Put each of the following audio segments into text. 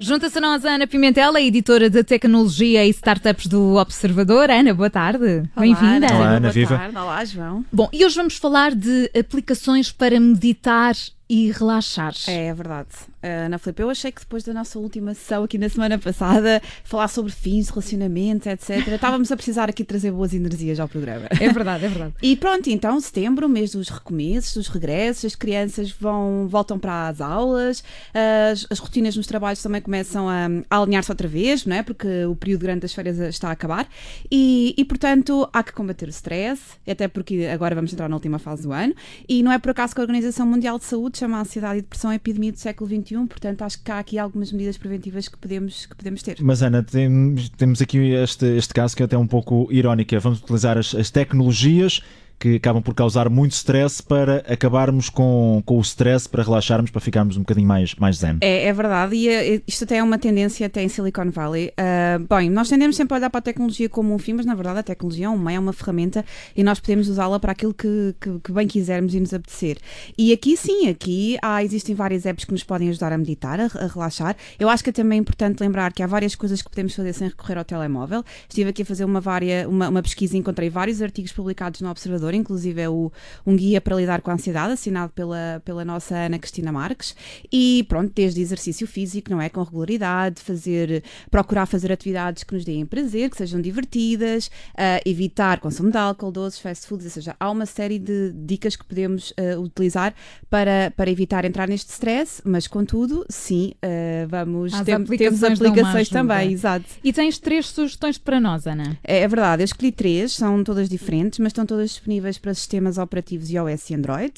Junta-se a nós a Ana Pimentel, a editora de tecnologia e startups do Observador. Ana, boa tarde. Bem-vinda. Olá, Ana, boa viva. tarde. Olá, João. Bom, e hoje vamos falar de aplicações para meditar e relaxar. É, é verdade. Uh, Ana Filipe, eu achei que depois da nossa última sessão aqui na semana passada, falar sobre fins, relacionamentos, etc., estávamos a precisar aqui trazer boas energias ao programa. É verdade, é verdade. E pronto, então, setembro, mês dos recomeços, dos regressos, as crianças vão, voltam para as aulas, as, as rotinas nos trabalhos também começam a, a alinhar-se outra vez, não é? Porque o período grande das férias está a acabar e, e, portanto, há que combater o stress, até porque agora vamos entrar na última fase do ano, e não é por acaso que a Organização Mundial de Saúde chama a ansiedade e depressão a epidemia do século XXI, portanto, acho que há aqui algumas medidas preventivas que podemos, que podemos ter. Mas Ana, temos, temos aqui este, este caso que é até um pouco irónico. Vamos utilizar as, as tecnologias que acabam por causar muito stress para acabarmos com, com o stress, para relaxarmos, para ficarmos um bocadinho mais, mais zen. É, é verdade, e uh, isto até é uma tendência até em Silicon Valley. Uh, bem, nós tendemos sempre a olhar para a tecnologia como um fim, mas na verdade a tecnologia é um meio, é uma ferramenta e nós podemos usá-la para aquilo que, que, que, bem quisermos e nos apetecer. E aqui sim, aqui há, existem várias apps que nos podem ajudar a meditar, a, a relaxar. Eu acho que é também importante lembrar que há várias coisas que podemos fazer sem recorrer ao telemóvel. Estive aqui a fazer uma, varia, uma, uma pesquisa e encontrei vários artigos publicados no Observador inclusive é o, um guia para lidar com a ansiedade, assinado pela, pela nossa Ana Cristina Marques. E pronto, desde exercício físico, não é? Com regularidade, fazer, procurar fazer atividades que nos deem prazer, que sejam divertidas, uh, evitar consumo de álcool, doces, fast foods, ou seja, há uma série de dicas que podemos uh, utilizar para, para evitar entrar neste stress, mas contudo, sim, uh, vamos ter, aplicações temos aplicações também, exato. E tens três sugestões para nós, Ana. É, é verdade, eu escolhi três, são todas diferentes, mas estão todas disponíveis para sistemas operativos iOS e Android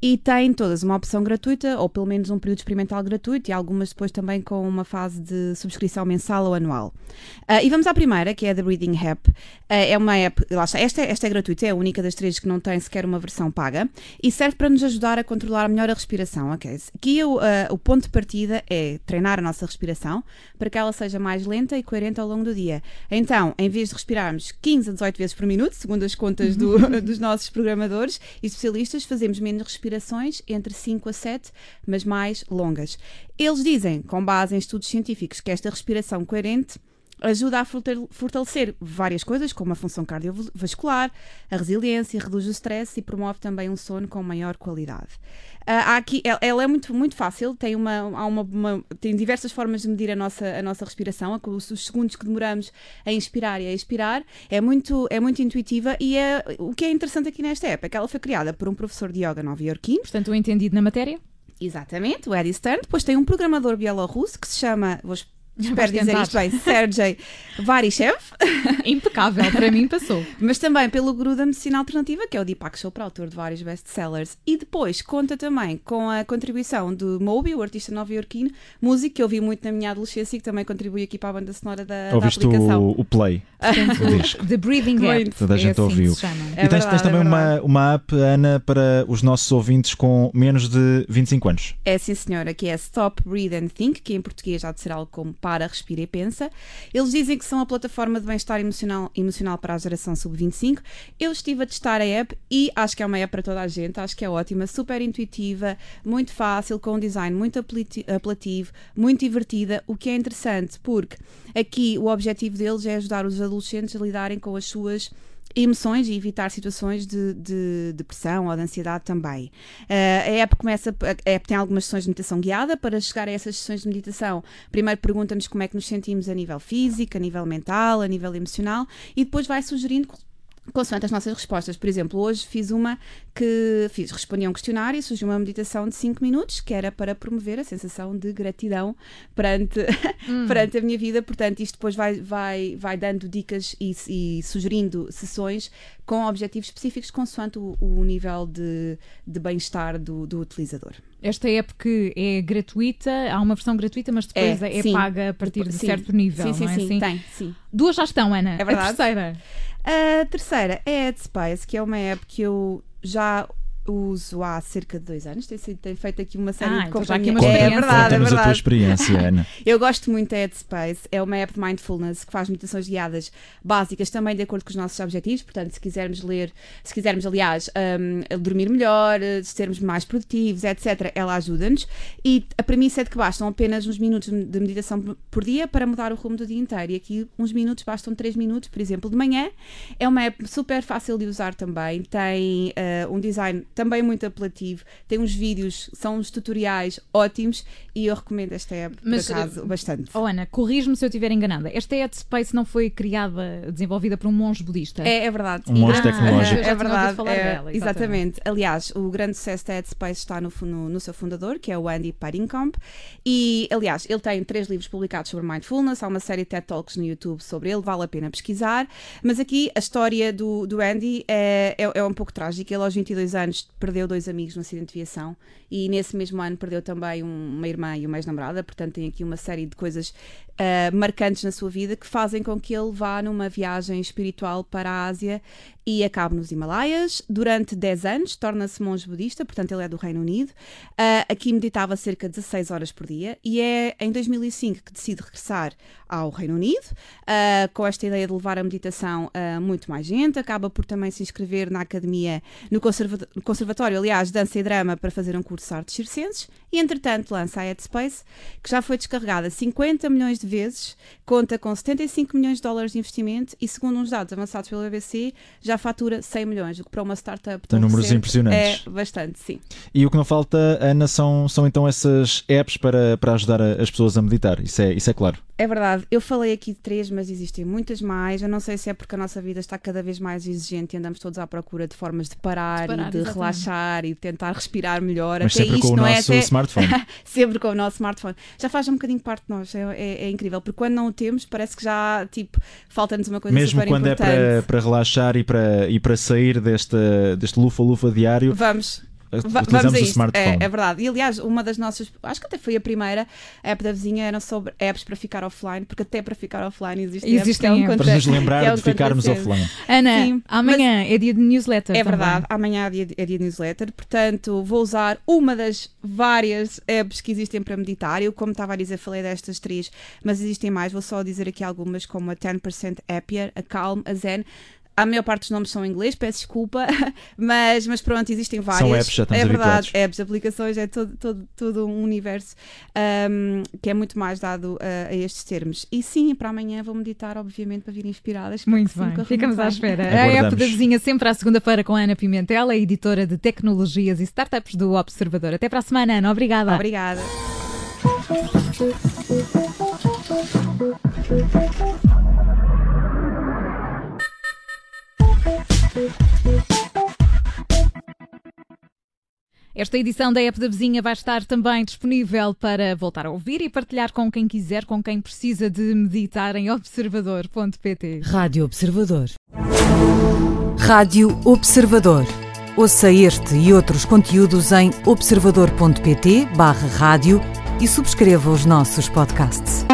e têm todas uma opção gratuita ou pelo menos um período experimental gratuito e algumas depois também com uma fase de subscrição mensal ou anual. Uh, e vamos à primeira, que é a The Breathing App. Uh, é uma app, lá está, esta, é- esta é gratuita, é a única das três que não tem sequer uma versão paga e serve para nos ajudar a controlar melhor a respiração. ok? Aqui o, uh, o ponto de partida é treinar a nossa respiração para que ela seja mais lenta e coerente ao longo do dia. Então, em vez de respirarmos 15 a 18 vezes por minuto, segundo as contas do- nossos programadores e especialistas, fazemos menos respirações, entre 5 a 7, mas mais longas. Eles dizem, com base em estudos científicos, que esta respiração coerente ajuda a fortal- fortalecer várias coisas, como a função cardiovascular, a resiliência, reduz o stress e promove também um sono com maior qualidade. Há aqui, ela, é muito, muito fácil, tem, uma, há uma, uma- tem diversas formas de medir a nossa, a nossa respiração, os, os segundos que demoramos a inspirar e a expirar, é muito, é muito intuitiva e é, o que é interessante aqui nesta app é que ela foi criada por um professor de yoga nova-iorquino, Portanto, o entendido na matéria. Exatamente, o Eddie Stern. Depois tem um programador bielorrusso que se chama, vou, espero dizer tentar. isto bem, Sergei Varishev, Impecável, para mim passou. mas também pelo guru da medicina alternativa, que é o Deepak Chopra, autor de vários best-sellers. E depois conta também com a contribuição do Moby, o artista nova-iorquino, músico que eu vi muito na minha adolescência e que também contribui aqui para a banda sonora da, da Ouviste aplicação. o, o play. Portanto, O disco. The Breathing App. Toda a é gente assim ouviu. que se chama. É e tens, tens verdade, também é uma, verdade. uma app, Ana, para os nossos ouvintes com menos de 25 anos. É sim, senhora, que é Stop, Breathe and Think, que em português há de ser algo como Para, Respira e Pensa. Eles dizem que são a plataforma de bem-estar emocional, emocional para a geração sub-25. Eu estive a testar a app e acho que é uma app para toda a gente, acho que é ótima, super intuitiva, muito fácil, com um design muito apelati- apelativo, muito divertida, o que é interessante porque aqui o objetivo deles é ajudar os adolescentes a lidarem com as suas emoções e evitar situações de, de depressão ou de ansiedade também. Eh, a app começa, a app tem algumas sessões de meditação guiada. Para chegar a essas sessões de meditação, primeiro pergunta-nos como é que nos sentimos a nível físico, a nível mental, a nível emocional e depois vai sugerindo consoante as nossas respostas. Por exemplo, hoje fiz uma que fiz, respondi a um questionário e surgiu uma meditação de 5 minutos que era para promover a sensação de gratidão perante, perante a minha vida. Portanto, isto depois vai, vai, vai dando dicas e, e sugerindo sessões com objetivos específicos consoante o, o nível de, de bem-estar do, do utilizador. Esta app que é gratuita, há uma versão gratuita, mas depois é, sim. paga a partir de Sim. certo nível, Sim, sim, é sim, assim? tem, sim. Duas já estão, Ana. É verdade. A terceira. A terceira é a Headspace, que é uma app que eu já uso há cerca de dois anos. Tem, sido- tem feito aqui uma série Ah, de então companhias. uma É experiência. verdade, é Conta-nos a tua verdade. experiência, Ana. Eu gosto muito da Headspace, é uma app de mindfulness que faz meditações guiadas básicas também de acordo com os nossos objetivos. Portanto, se quisermos ler, se quisermos, aliás, hum, dormir melhor, sermos mais produtivos, etc., ela ajuda-nos. E a premissa é de que bastam apenas uns minutos de meditação por dia para mudar o rumo do dia inteiro. E aqui, uns minutos, bastam 3 minutos, por exemplo, de manhã. É uma app super fácil de usar também, tem eh, um design também muito apelativo, tem uns vídeos, são uns tutoriais ótimos e eu recomendo esta app, Mas, por acaso, bastante. Oh, Ana, corrijo-me se eu estiver enganada. Esta Headspace não foi criada, desenvolvida por um monge budista? É, é verdade. Um monge E- tecnológico. É verdade. falar é, dela, exatamente. exatamente. Aliás, o grande sucesso da Headspace está no, no, no seu fundador, que é o Andy Paddingcamp. E, aliás, ele tem três livros publicados sobre mindfulness. Há uma série de TED Talks no YouTube sobre ele, vale a pena pesquisar. Mas aqui a história do, do Andy é, é, é um pouco trágica. Ele, aos 22 anos, perdeu dois amigos no acidente de aviação. E nesse mesmo ano perdeu também um- uma irmã e uma ex-namorada. Portanto, tem aqui uma série de coisas ah, marcantes na sua vida que fazem com que ele vá numa viagem espiritual para a Ásia e acabe nos Himalaias. Durante 10 anos, torna-se monge budista, portanto, ele é do Reino Unido. Ah, aqui meditava cerca de 16 horas por dia e é em 2005 que decide regressar ao Reino Unido, ah, com esta ideia de levar a meditação a muito mais gente. Acaba por também se inscrever na academia, no, conserva- Conservatório, aliás, Dança e Drama, para fazer um curso de artes circenses. E, entretanto, lança a Headspace, que já foi descarregada 50 milhões de vezes, conta com 75 milhões de dólares de investimento e, segundo uns dados avançados pelo BBC, já fatura 100 milhões, o que para uma startup Tem números impressionantes. É bastante, sim. E o que não falta, Ana, são, são então essas apps para, para ajudar as pessoas a meditar. Isso é, isso é claro. É verdade, eu falei aqui de três, mas existem muitas mais. Eu não sei se é porque a nossa vida está cada vez mais exigente e andamos todos à procura de formas de parar, De parar, e de exatamente. relaxar e de tentar respirar melhor. Mas Até sempre isto com o não é nosso até... smartphone. sempre com o nosso smartphone. Já faz um bocadinho parte de nós, é, é- é incrível, porque quando não o temos, parece que já, tipo, falta-nos uma coisa Mesmo super quando é importante. para, para relaxar e para, e para sair deste, deste lufa-lufa diário, Vamos, Va- utilizamos Vamos a o smartphone. É, é verdade. E aliás, uma das nossas, acho que até foi a primeira app da vizinha, era sobre apps para ficar offline, porque até para ficar offline existem, apps Existem que é um apps. Para nos lembrar é um de ficarmos offline. Ana, Sim, amanhã é dia de newsletter. É também. verdade, amanhã é dia, é dia de newsletter, portanto vou usar uma das várias apps que existem para meditar. Eu, como estava a dizer, falei destas três, mas existem mais. Vou só dizer aqui algumas, como a 10% Happier, a Calm, a Zen. A maior parte dos nomes são em inglês, peço desculpa, mas, mas pronto, existem várias. apps, já estamos É verdade, habituados. apps, aplicações, é todo, todo, todo um universo ahm, que é muito mais dado a, a estes termos. E sim, para amanhã vou meditar, obviamente, para vir inspiradas. Muito bem, ficamos à espera. A app Aguardamos. da vizinha sempre à segunda-feira com a Ana Pimentel, a editora de tecnologias e startups do Observador. Até para a semana, Ana. Obrigada. Obrigada. Esta edição da app da vizinha vai estar também disponível para voltar a ouvir e partilhar com quem quiser, com quem precisa de meditar em observador.pt. Rádio Observador. Rádio Observador. Ouça este e outros conteúdos em observador.pt/barra rádio e subscreva os nossos podcasts.